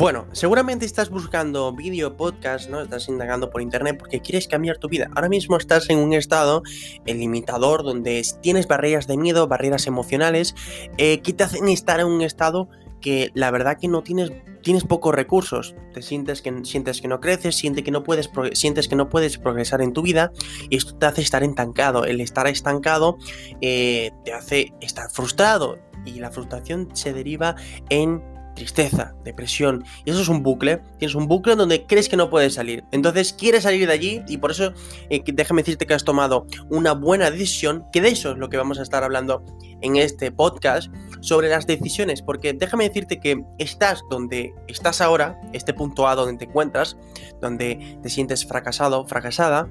Bueno, seguramente estás buscando vídeo, podcast, ¿no? Estás indagando por internet porque quieres cambiar tu vida. Ahora mismo estás en un estado limitador donde tienes barreras de miedo, barreras emocionales, eh, que te hacen estar en un estado que la verdad que no tienes tienes pocos recursos, te sientes que, sientes que no creces, sientes que no, puedes, sientes que no puedes progresar en tu vida y esto te hace estar estancado. El estar estancado eh, te hace estar frustrado y la frustración se deriva en tristeza, depresión. Y eso es un bucle. Tienes un bucle donde crees que no puedes salir. Entonces quieres salir de allí y por eso eh, déjame decirte que has tomado una buena decisión, que de eso es lo que vamos a estar hablando en este podcast, sobre las decisiones. Porque déjame decirte que estás donde estás ahora, este punto A donde te encuentras, donde te sientes fracasado, fracasada.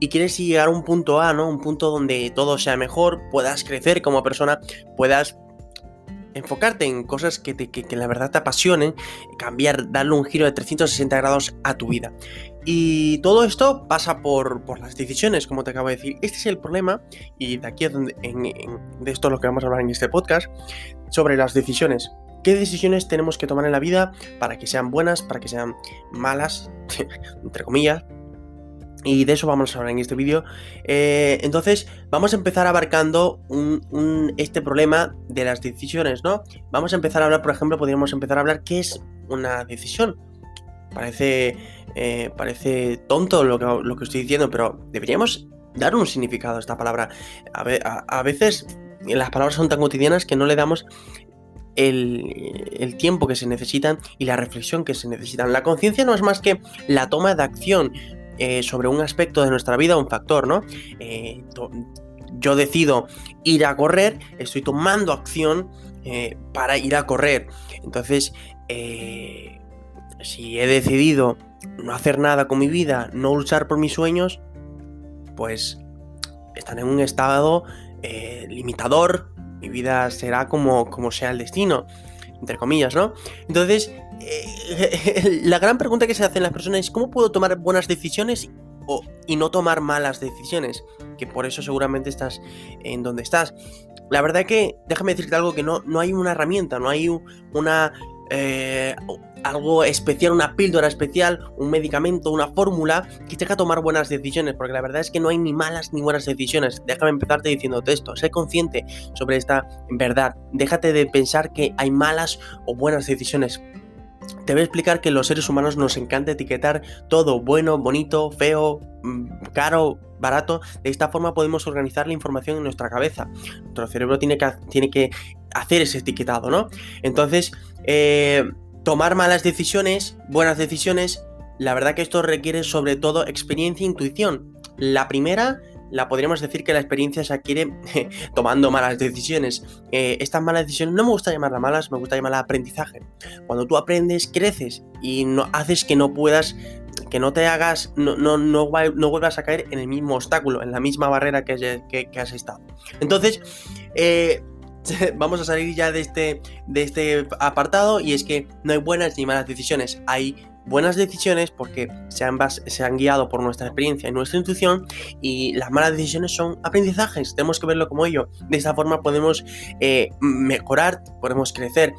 Y quieres llegar a un punto A, ¿no? Un punto donde todo sea mejor, puedas crecer como persona, puedas enfocarte en cosas que, que, la verdad te apasionen, cambiar, darle un giro de 360 grados a tu vida. Y todo esto pasa por, por, las decisiones, como te acabo de decir. Este es el problema, y de aquí es donde, de esto es lo que vamos a hablar en este podcast, sobre las decisiones. ¿Qué decisiones tenemos que tomar en la vida para que sean buenas, para que sean malas, entre comillas, y de eso vamos a hablar en este vídeo. Eh, entonces, vamos a empezar abarcando este problema de las decisiones, ¿no? Vamos a empezar a hablar, por ejemplo, podríamos empezar a hablar qué es una decisión. Parece, eh, parece tonto lo que, lo que estoy diciendo, pero deberíamos dar un significado a esta palabra. A, veces las palabras son tan cotidianas que no le damos el, el, tiempo que se necesitan y la reflexión que se necesitan. La conciencia no es más que la toma de acción, eh, sobre un aspecto de nuestra vida, un factor, ¿no? Eh, yo decido ir a correr, estoy tomando acción eh, para ir a correr. Entonces, si he decidido no hacer nada con mi vida, no luchar por mis sueños, pues están en un estado limitador. Mi vida será como, como sea el destino entre comillas, ¿no? Entonces, eh, la gran pregunta que se hacen las personas es ¿cómo puedo tomar buenas decisiones o, y no tomar malas decisiones? Que por eso seguramente estás en donde estás. La verdad que, déjame decirte algo, que no, no hay una herramienta, no hay una eh, algo especial, una píldora especial, un medicamento, una fórmula que te haga tomar buenas decisiones, porque la verdad es que no hay ni malas ni buenas decisiones. Déjame empezarte diciéndote esto, sé consciente sobre esta verdad, déjate de pensar que hay malas o buenas decisiones. Te voy a explicar que los seres humanos nos encanta etiquetar todo bueno, bonito, feo, mm, caro, barato. De esta forma podemos organizar la información en nuestra cabeza. Nuestro cerebro tiene que, tiene que hacer ese etiquetado, ¿no? Entonces, eh, tomar malas decisiones, buenas decisiones, la verdad que esto requiere sobre todo experiencia e intuición. La primera, la podríamos decir que la experiencia se adquiere tomando malas decisiones. Eh, estas malas decisiones no me gusta llamarlas malas, me gusta llamarlas aprendizaje. Cuando tú aprendes, creces y no haces que no puedas, que no te hagas, no, no, no, vuelvas a caer en el mismo obstáculo, en la misma barrera que, que has estado. Entonces, eh, vamos a salir ya de este, de este apartado y es que no hay buenas ni malas decisiones, hay buenas decisiones porque se han, se han guiado por nuestra experiencia y nuestra intuición y las malas decisiones son aprendizajes, tenemos que verlo como ello. De esta forma podemos eh, mejorar, podemos crecer.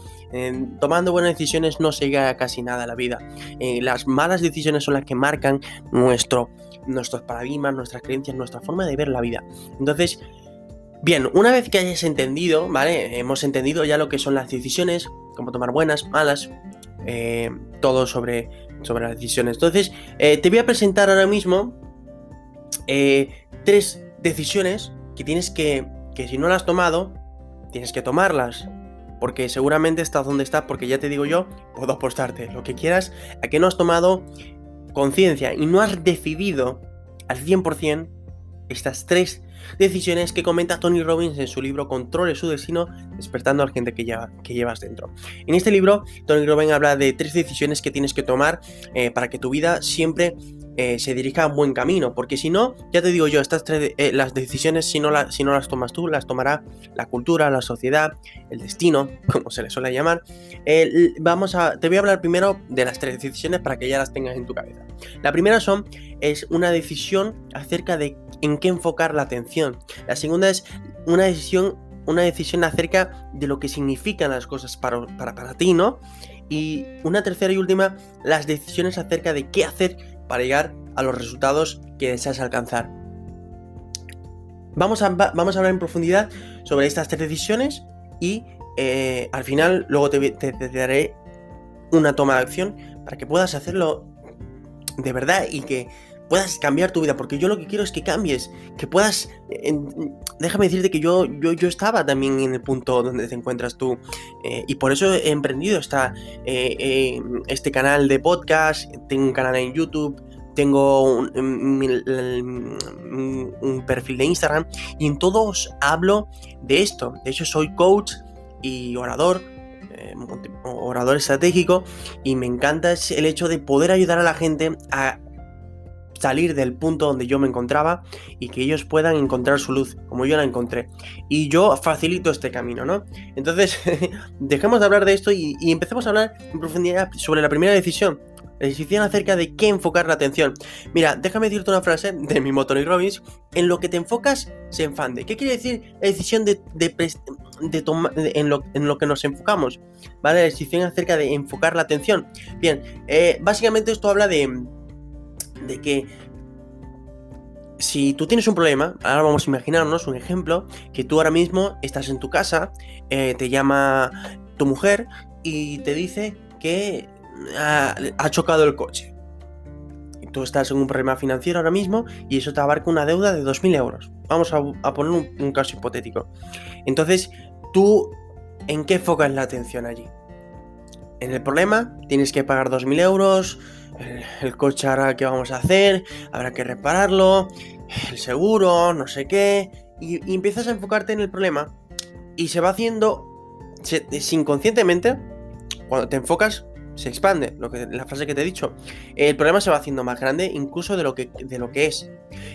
tomando buenas decisiones no se llega a casi nada a la vida. Eh, las malas decisiones son las que marcan nuestro, nuestros paradigmas, nuestras creencias, nuestra forma de ver la vida. Entonces, Bien, una vez que hayas entendido, ¿vale? Hemos entendido ya lo que son las decisiones, cómo tomar buenas, malas, eh, todo sobre, sobre las decisiones. Entonces, eh, te voy a presentar ahora mismo eh, tres decisiones que tienes que, que si no las has tomado, tienes que tomarlas. Porque seguramente estás donde estás, porque ya te digo yo, puedo apostarte lo que quieras a que no has tomado conciencia y no has decidido al 100% estas tres decisiones que comenta Tony Robbins en su libro Controle su destino, despertando a la gente que, que llevas dentro. En este libro, Tony Robbins habla de tres decisiones que tienes que tomar eh, para que tu vida siempre eh, se dirija a un buen camino, porque si no, ya te digo yo, estas tres, eh, las decisiones, si no, si no las tomas tú, las tomará la cultura, la sociedad, el destino, como se le suele llamar. vamos a, te voy a hablar primero de las tres decisiones para que ya las tengas en tu cabeza. La primera son, es una decisión acerca de en qué enfocar la atención. La segunda es una decisión una decisión acerca de lo que significan las cosas para, para, para ti, ¿no? Y una tercera y última, las decisiones acerca de qué hacer para llegar a los resultados que deseas alcanzar. Vamos a, vamos a hablar en profundidad sobre estas tres decisiones y eh, al final luego te, te daré una toma de acción para que puedas hacerlo de verdad y que puedas cambiar tu vida, porque yo lo que quiero es que cambies, que puedas... déjame decirte que yo, yo, yo, estaba también en el punto donde te encuentras tú eh, y por eso he emprendido esta, eh, eh, este canal de podcast, tengo un canal en YouTube, tengo un, un, perfil de Instagram y en todos hablo de esto. De hecho soy coach y orador orador estratégico y me encanta el hecho de poder ayudar a la gente a salir del punto donde yo me encontraba y que ellos puedan encontrar su luz, como yo la encontré. Y yo facilito este camino, ¿no? Entonces, dejemos de hablar de esto y, empecemos a hablar en profundidad sobre la primera decisión. La decisión acerca de qué enfocar la atención. Mira, déjame decirte una frase de mi motor y Robbins. En lo que te enfocas, se enfande. ¿Qué quiere decir la decisión de, de, tomar en, lo, en lo que nos enfocamos? ¿Vale? La decisión acerca de enfocar la atención. Bien, eh, básicamente esto habla de, de que si tú tienes un problema, ahora vamos a imaginarnos un ejemplo, que tú ahora mismo estás en tu casa, eh, te llama tu mujer y te dice que ha, chocado el coche. Tú estás en un problema financiero ahora mismo y eso te abarca una deuda de 2.000 euros. Vamos a, poner un, un caso hipotético. Entonces, tú, ¿en qué enfocas la atención allí? En el problema, tienes que pagar 2.000 euros, el, coche ahora qué vamos a hacer, habrá que repararlo, el seguro, no sé qué, y, empiezas a enfocarte en el problema y se va haciendo inconscientemente, cuando te enfocas, se expande, lo que, la frase que te he dicho, el problema se va haciendo más grande incluso de lo que, de lo que es.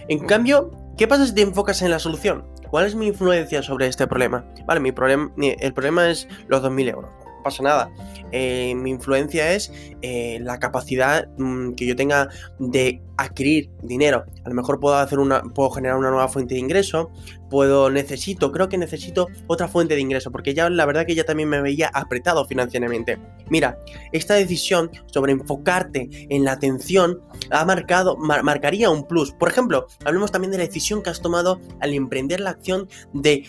En cambio, ¿qué pasa si te enfocas en la solución? ¿Cuál es mi influencia sobre este problema? Vale, mi problema, el problema es los 2.000 euros pasa nada. Eh, mi influencia es eh, la capacidad mm, que yo tenga de adquirir dinero. A lo mejor puedo hacer una, puedo generar una nueva fuente de ingreso, puedo, necesito, creo que necesito otra fuente de ingreso, porque ya la verdad que ya también me veía apretado financieramente. Mira, esta decisión sobre enfocarte en la atención ha marcado, marcaría un plus. Por ejemplo, hablemos también de la decisión que has tomado al emprender la acción de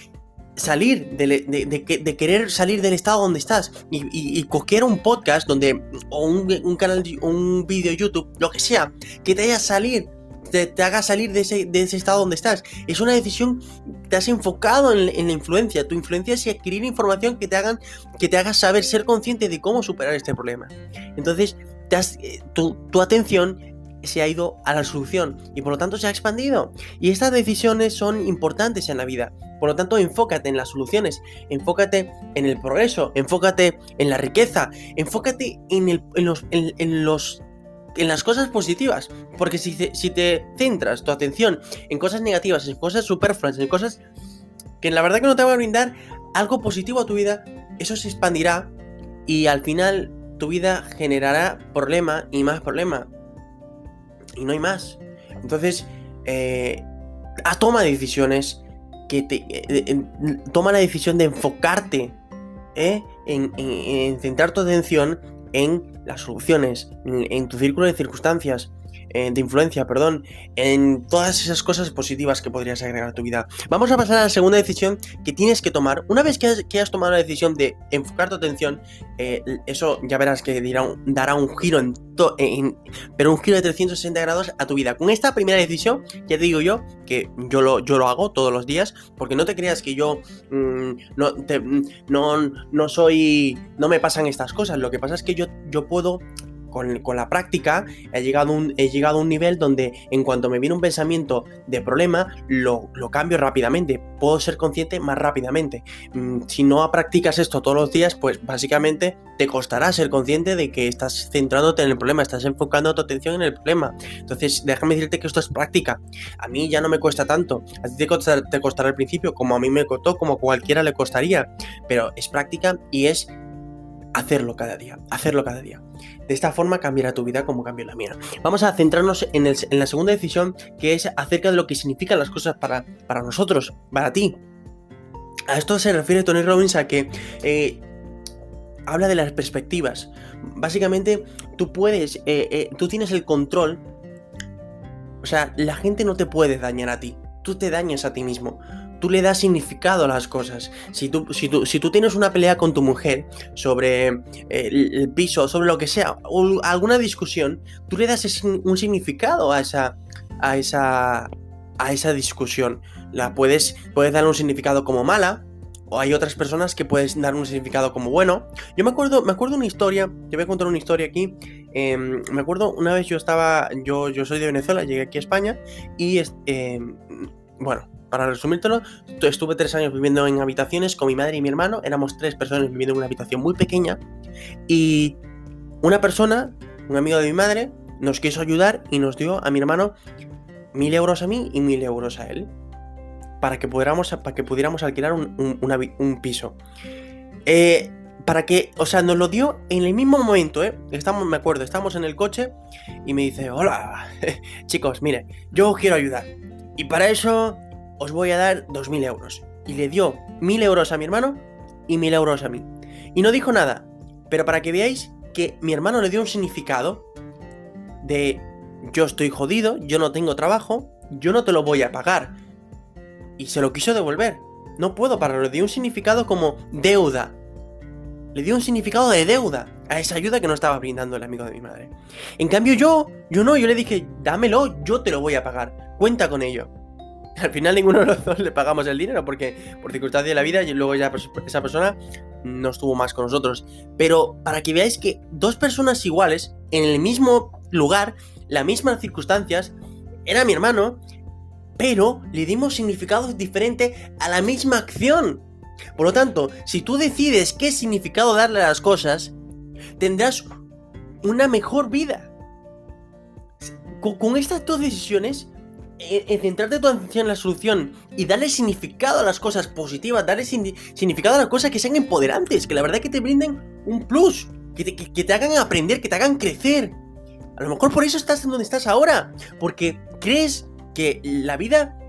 salir, de, querer salir del estado donde estás y, y, coger un podcast donde, o un, canal, un vídeo YouTube, lo que sea, que te haya salir, te, haga salir de ese, de estado donde estás. Es una decisión, te has enfocado en, la influencia. Tu influencia es adquirir información que te, hagan, que te haga saber, ser consciente de cómo superar este problema. Entonces, eh, tu atención se ha ido a la solución y por lo tanto se ha expandido. Y estas decisiones son importantes en la vida. Por lo tanto, enfócate en las soluciones, enfócate en el progreso, enfócate en la riqueza, enfócate en, los, en, las cosas positivas. Porque si, te centras tu atención en cosas negativas, en cosas superfluas, en cosas que la verdad que no te van a brindar algo positivo a tu vida, eso se expandirá y al final tu vida generará problema y más problema. Y no hay más. Entonces, eh, toma decisiones que te, eh, toma la decisión de enfocarte ¿eh? en, centrar tu atención en las soluciones, en tu círculo de circunstancias, eh, de influencia, perdón, en todas esas cosas positivas que podrías agregar a tu vida. Vamos a pasar a la segunda decisión que tienes que tomar. Una vez que has, tomado la decisión de enfocar tu atención, eh, eso ya verás que dará un giro en, pero un giro de 360 grados a tu vida. Con esta primera decisión, ya digo yo que yo lo, yo lo hago todos los días, porque no te creas que yo mm, no, no, no soy, no me pasan estas cosas. Lo que pasa es que yo, yo puedo con, la práctica he llegado, un, he llegado a un nivel donde en cuanto me viene un pensamiento de problema, lo, cambio rápidamente. Puedo ser consciente más rápidamente. Mm, si no practicas esto todos los días, pues básicamente te costará ser consciente de que estás centrándote en el problema, estás enfocando tu atención en el problema. Entonces, déjame decirte que esto es práctica. A mí ya no me cuesta tanto. A ti te te costará al principio, como a mí me costó, como a cualquiera le costaría. Pero es práctica y es hacerlo cada día, hacerlo cada día. De esta forma cambiará tu vida como cambió la mía. Vamos a centrarnos en, la segunda decisión, que es acerca de lo que significan las cosas para, nosotros, para ti. a esto se refiere Tony Robbins a que eh, habla de las perspectivas. Básicamente, tú puedes, eh, eh, tú tienes el control. O sea, la gente no te puede dañar a ti. Tú te dañas a ti mismo. Tú le das significado a las cosas. Si tú, si tú, si tú tienes una pelea con tu mujer sobre el, el, piso, sobre lo que sea, o alguna discusión, tú le das un significado a esa, a esa, a esa discusión. La puedes, puedes dar un significado como mala, o hay otras personas que puedes dar un significado como bueno. Yo me acuerdo, me acuerdo una historia, te voy a contar una historia aquí. Eh, me acuerdo una vez yo estaba, yo, yo soy de Venezuela, llegué aquí a España y, eh, bueno, para resumírtelo, estuve tres años viviendo en habitaciones con mi madre y mi hermano, éramos tres personas viviendo en una habitación muy pequeña y una persona, un amigo de mi madre, nos quiso ayudar y nos dio a mi hermano mil euros a mí y mil euros a él. Para que pudiéramos, para que pudiéramos alquilar un, piso. Eh, para que, o sea, nos lo dio en el mismo momento, ¿eh? Estamos, me acuerdo, estamos en el coche y me dice, hola, chicos, mire, yo quiero ayudar. Y para eso os voy a dar dos mil euros. Y le dio mil euros a mi hermano y mil euros a mí. Y no dijo nada, pero para que veáis que mi hermano le dio un significado de yo estoy jodido, yo no tengo trabajo, yo no te lo voy a pagar. Y se lo quiso devolver. No puedo pararlo, le dio un significado como deuda. Le dio un significado de deuda a esa ayuda que no estaba brindando el amigo de mi madre. En cambio yo, yo no, yo le dije, dámelo, yo te lo voy a pagar, cuenta con ello. Al final ninguno de los dos le pagamos el dinero porque por circunstancias de la vida y luego ya esa persona no estuvo más con nosotros. Pero para que veáis que dos personas iguales en el mismo lugar las mismas circunstancias, era mi hermano, pero le dimos significado diferente a la misma acción. Por lo tanto, si tú decides qué significado darle a las cosas, tendrás una mejor vida. Con, estas dos decisiones, centrarte tu atención en la solución y darle significado a las cosas positivas, darle significado a las cosas que sean empoderantes, que la verdad que te brinden un plus, que te, que te hagan aprender, que te hagan crecer. A lo mejor por eso estás en donde estás ahora. Porque crees que la vida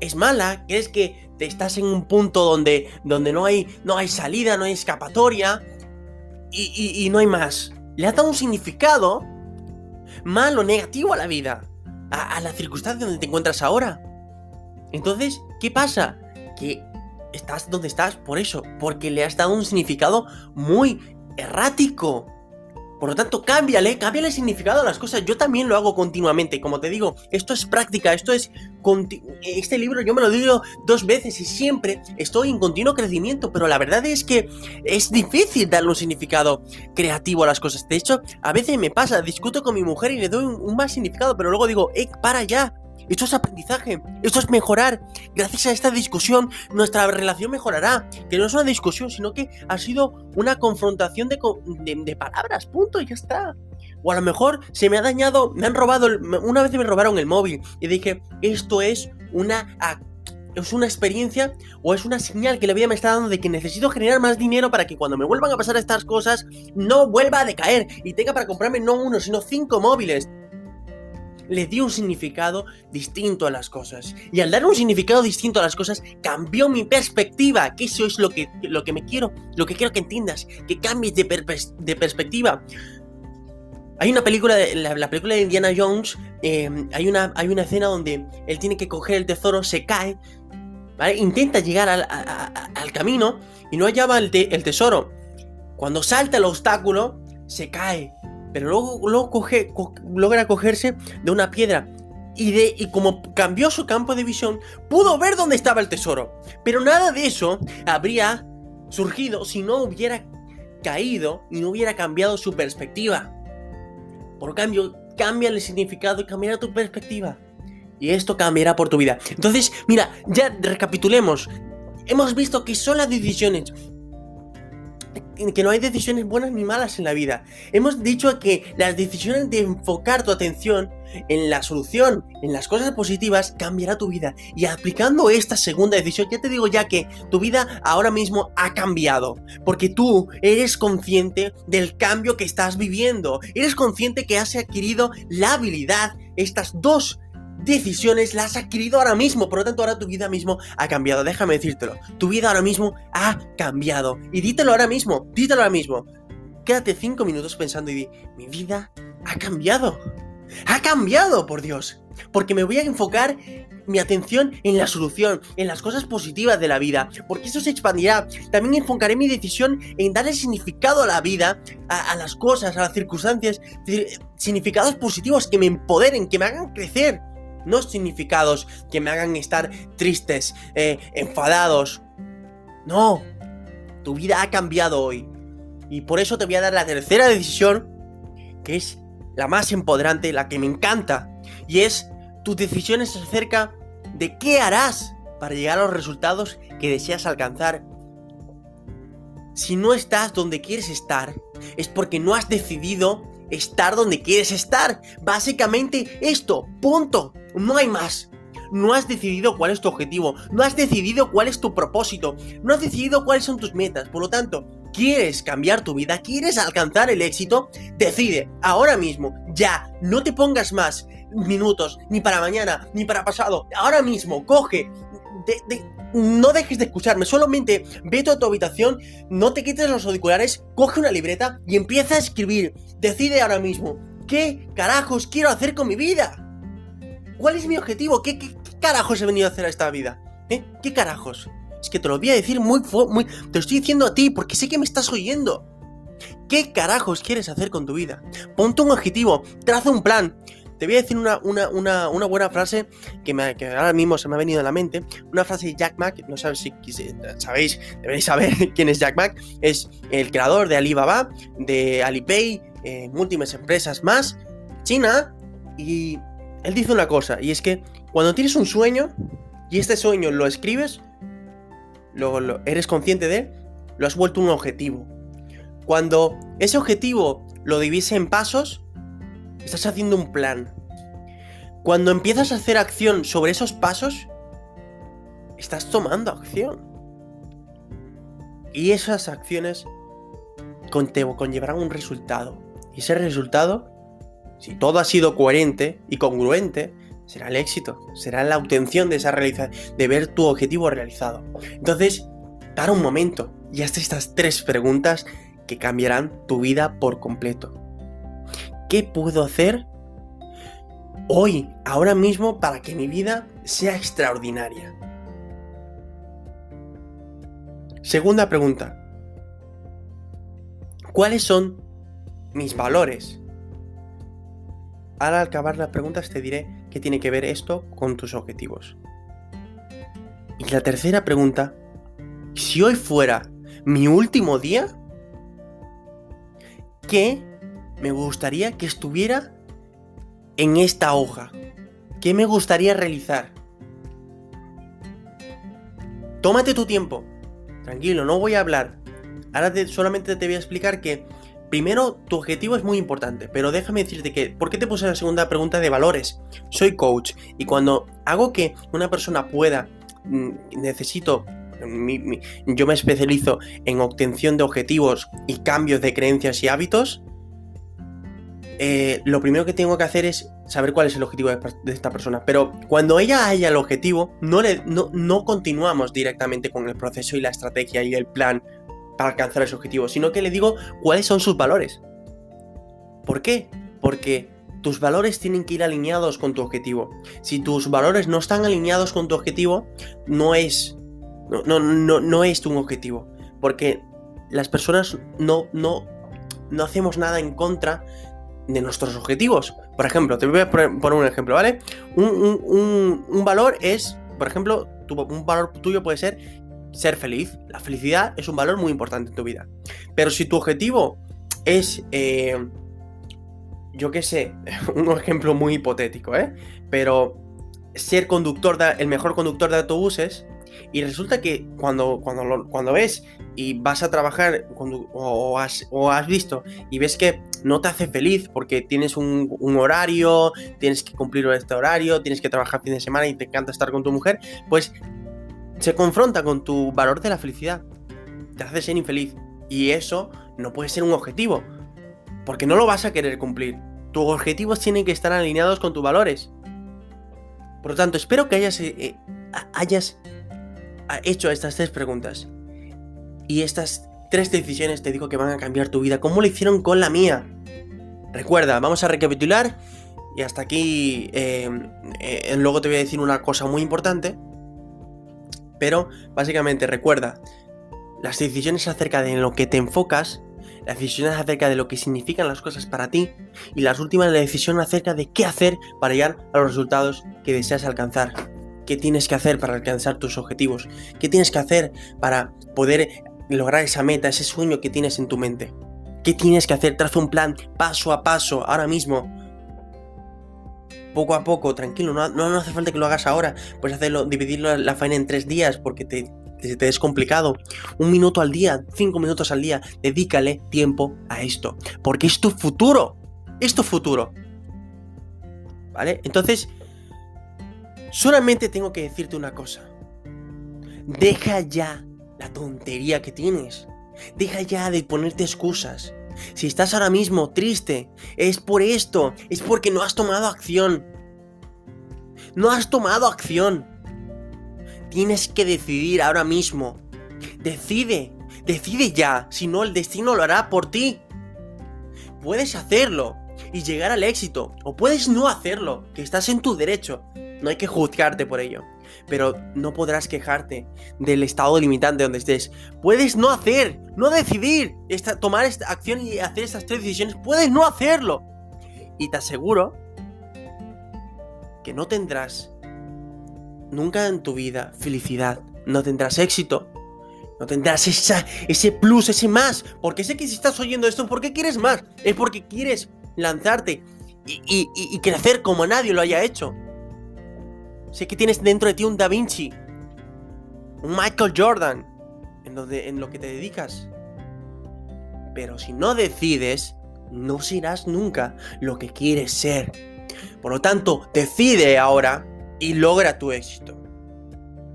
es mala, crees que te estás en un punto donde, donde no, hay, no hay salida, no hay escapatoria y, y, y no hay más. Le has dado un significado malo, negativo a la vida, a, la circunstancia donde te encuentras ahora. Entonces, ¿qué pasa? Que estás donde estás por eso, porque le has dado un significado muy errático. Por lo tanto, cámbiale, cámbiale significado a las cosas. Yo también lo hago continuamente. Como te digo, esto es práctica, esto es. Este libro yo me lo digo dos veces y siempre estoy en continuo crecimiento. Pero la verdad es que es difícil darle un significado creativo a las cosas. De hecho, a veces me pasa, discuto con mi mujer y le doy un, un más significado, pero luego digo, eh, para ya. Esto es aprendizaje, esto es mejorar. Gracias a esta discusión, nuestra relación mejorará. Que no es una discusión, sino que ha sido una confrontación de, palabras, punto, y ya está. O a lo mejor se me ha dañado, me han robado, una vez me robaron el móvil y dije, esto es una es una experiencia o es una señal que la vida me está dando de que necesito generar más dinero para que cuando me vuelvan a pasar estas cosas no vuelva a decaer y tenga para comprarme no uno, sino cinco móviles le dio un significado distinto a las cosas. Y al dar un significado distinto a las cosas, cambió mi perspectiva. Que eso es lo que, lo que me quiero, lo que quiero que entiendas, que cambies de, per de perspectiva. Hay una película, la, la, película de Indiana Jones, eh, hay, una, hay una escena donde él tiene que coger el tesoro, se cae, ¿vale? intenta llegar al, a, a, al camino y no hallaba el, te, el tesoro. Cuando salta el obstáculo, se cae, pero luego, logra cogerse de una piedra. Y, y como cambió su campo de visión, pudo ver dónde estaba el tesoro. Pero nada de eso habría surgido si no hubiera caído y no hubiera cambiado su perspectiva. Por cambio, cambia el significado y cambiará tu perspectiva. Y esto cambiará por tu vida. Entonces, mira, ya recapitulemos. Hemos visto que son las decisiones que no hay decisiones buenas ni malas en la vida. Hemos dicho que las decisiones de enfocar tu atención en la solución, en las cosas positivas, cambiará tu vida. Y aplicando esta segunda decisión, ya te digo ya que tu vida ahora mismo ha cambiado. Porque tú eres consciente del cambio que estás viviendo. Eres consciente que has adquirido la habilidad, estas dos decisiones las has adquirido ahora mismo. Por lo tanto, ahora tu vida mismo ha cambiado. Déjame decírtelo. Tu vida ahora mismo ha cambiado. Y dítelo ahora mismo. Dítelo ahora mismo. Quédate cinco minutos pensando y di, mi vida ha cambiado. Ha cambiado, por Dios. Porque me voy a enfocar mi atención en la solución, en las cosas positivas de la vida, porque eso se expandirá. También enfocaré mi decisión en darle significado a la vida, a, las cosas, a las circunstancias, significados positivos que me empoderen, que me hagan crecer, no significados que me hagan estar tristes, eh, enfadados. No, tu vida ha cambiado hoy. Y por eso te voy a dar la tercera decisión, que es la más empoderante, la que me encanta, y es tus decisiones acerca de qué harás para llegar a los resultados que deseas alcanzar. Si no estás donde quieres estar, es porque no has decidido estar donde quieres estar. Básicamente esto, punto. No hay más. No has decidido cuál es tu objetivo, no has decidido cuál es tu propósito, no has decidido cuáles son tus metas. Por lo tanto, ¿quieres cambiar tu vida? ¿Quieres alcanzar el éxito? Decide, ahora mismo, ya, no te pongas más minutos, ni para mañana, ni para pasado. Ahora mismo, coge. no dejes de escucharme, solamente vete a tu habitación, no te quites los auriculares, coge una libreta y empieza a escribir. Decide ahora mismo, ¿qué carajos quiero hacer con mi vida? ¿Cuál es mi objetivo? ¿Qué, carajos he venido a hacer a esta vida? ¿Eh? ¿Qué carajos? Es que te lo voy a decir muy, muy... Te lo estoy diciendo a ti porque sé que me estás oyendo. ¿Qué carajos quieres hacer con tu vida? Ponte un objetivo, traza un plan, te voy a decir una, buena frase que, ahora mismo se me ha venido a la mente. Una frase de Jack Mack, no sabéis si sabéis, deberéis saber quién es Jack Mack. Es el creador de Alibaba, de Alipay, eh, múltiples empresas más, China. Y él dice una cosa, y es que cuando tienes un sueño y este sueño lo escribes, lo, eres consciente de él, lo has vuelto un objetivo. Cuando ese objetivo lo divise en pasos, Estás haciendo un plan. Cuando empiezas a hacer acción sobre esos pasos, estás tomando acción. Y esas acciones conllevarán un resultado. Y ese resultado, si todo ha sido coherente y congruente, será el éxito, será la obtención de esa realización, de ver tu objetivo realizado. Entonces, dar un momento y hasta estas tres preguntas que cambiarán tu vida por completo. ¿Qué puedo hacer hoy, ahora mismo, para que mi vida sea extraordinaria? Segunda pregunta. ¿Cuáles son mis valores? Al acabar las preguntas te diré qué tiene que ver esto con tus objetivos. Y la tercera pregunta, si hoy fuera mi último día, ¿qué me gustaría que estuviera en esta hoja? ¿Qué me gustaría realizar? Tómate tu tiempo. Tranquilo, no voy a hablar. Ahora solamente te voy a explicar que primero tu objetivo es muy importante, pero déjame decirte que, ¿por qué te puse la segunda pregunta de valores? Soy coach y cuando hago que una persona pueda, mm, necesito yo me especializo en obtención de objetivos y cambios de creencias y hábitos. Eh, lo primero que tengo que hacer es saber cuál es el objetivo de, esta persona. Pero cuando ella haya el objetivo, no, le, no, continuamos directamente con el proceso y la estrategia y el plan para alcanzar ese objetivo, sino que le digo cuáles son sus valores. ¿Por qué? Porque tus valores tienen que ir alineados con tu objetivo. Si tus valores no están alineados con tu objetivo, no es. No, no, no, no es tu objetivo. Porque las personas no, no, no hacemos nada en contra de nuestros objetivos. Por ejemplo, te voy a poner un ejemplo, ¿vale? Un, valor es, por ejemplo, un valor tuyo puede ser ser feliz. La felicidad es un valor muy importante en tu vida. Pero si tu objetivo es, eh, yo qué sé, un ejemplo muy hipotético, ¿eh? Pero ser conductor, el mejor conductor de autobuses, y resulta que cuando, cuando, cuando ves y vas a trabajar o, has, o, has, visto y ves que no te hace feliz porque tienes un, horario, tienes que cumplir este horario, tienes que trabajar fin de semana y te encanta estar con tu mujer, pues se confronta con tu valor de la felicidad. Te hace ser infeliz. Y eso no puede ser un objetivo. Porque no lo vas a querer cumplir. Tus objetivos tienen que estar alineados con tus valores. Por lo tanto, espero que hayas, eh, eh, hayas hecho estas tres preguntas. Y estas tres decisiones te digo que van a cambiar tu vida, como lo hicieron con la mía. Recuerda, vamos a recapitular. Y hasta aquí, eh, luego te voy a decir una cosa muy importante. Pero básicamente recuerda, las decisiones acerca de lo que te enfocas, las decisiones acerca de lo que significan las cosas para ti y las últimas la decisión acerca de qué hacer para llegar a los resultados que deseas alcanzar. ¿Qué tienes que hacer para alcanzar tus objetivos? ¿Qué tienes que hacer para poder lograr esa meta, ese sueño que tienes en tu mente? ¿Qué tienes que hacer? Traza un plan paso a paso, ahora mismo. Poco a poco, tranquilo, no, no, hace falta que lo hagas ahora. Puedes hacerlo, dividirlo la faena en tres días porque te, te, te es complicado. Un minuto al día, cinco minutos al día, dedícale tiempo a esto. Porque es tu futuro. Es tu futuro. ¿Vale? Entonces, solamente tengo que decirte una cosa. Deja ya la tontería que tienes. Deja ya de ponerte excusas. Si estás ahora mismo triste, es por esto, es porque no has tomado acción. No has tomado acción. Tienes que decidir ahora mismo. Decide, decide ya, si no el destino lo hará por ti. Puedes hacerlo y llegar al éxito, o puedes no hacerlo, que estás en tu derecho. No hay que juzgarte por ello. Pero no podrás quejarte del estado limitante donde estés. Puedes no hacer, no decidir, tomar esta acción y hacer estas tres decisiones. Puedes no hacerlo. Y te aseguro que no tendrás nunca en tu vida felicidad. No tendrás éxito. No tendrás ese plus, ese más. Porque sé que si estás oyendo esto, ¿por qué quieres más? Es porque quieres lanzarte y, y crecer como nadie lo haya hecho. Sé que tienes dentro de ti un Da Vinci, un Michael Jordan, en, lo que te dedicas. Pero si no decides, no serás nunca lo que quieres ser. Por lo tanto, decide ahora y logra tu éxito.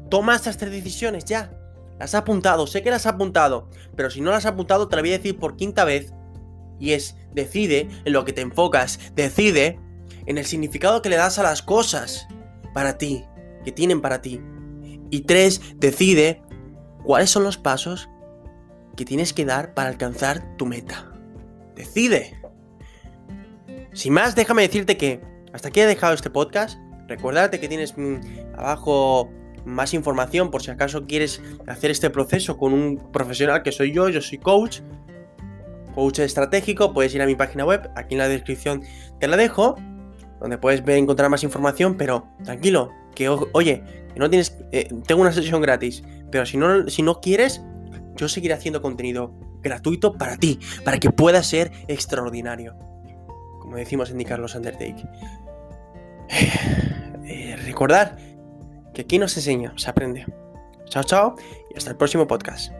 Toma estas tres decisiones ya. Las has apuntado, sé que las has apuntado, pero si no las has apuntado te las voy a decir por quinta vez. Y es, decide en lo que te enfocas, decide en el significado que le das a las cosas para ti, que tienen para ti. Y tres, decide cuáles son los pasos que tienes que dar para alcanzar tu meta. Decide. Sin más, déjame decirte que hasta aquí he dejado este podcast. Recordarte que tienes mm, abajo más información por si acaso quieres hacer este proceso con un profesional que soy yo, yo soy coach, coach estratégico, puedes ir a mi página web, aquí en la descripción te la dejo donde puedes encontrar más información, pero tranquilo, que oye, que no tienes, eh, tengo una sesión gratis, pero si no, si no quieres, yo seguiré haciendo contenido gratuito para ti, para que pueda ser extraordinario, como decimos en Carlos Undertake. Eh, recordar que aquí no se enseña, se aprende. Chao, chao y hasta el próximo podcast.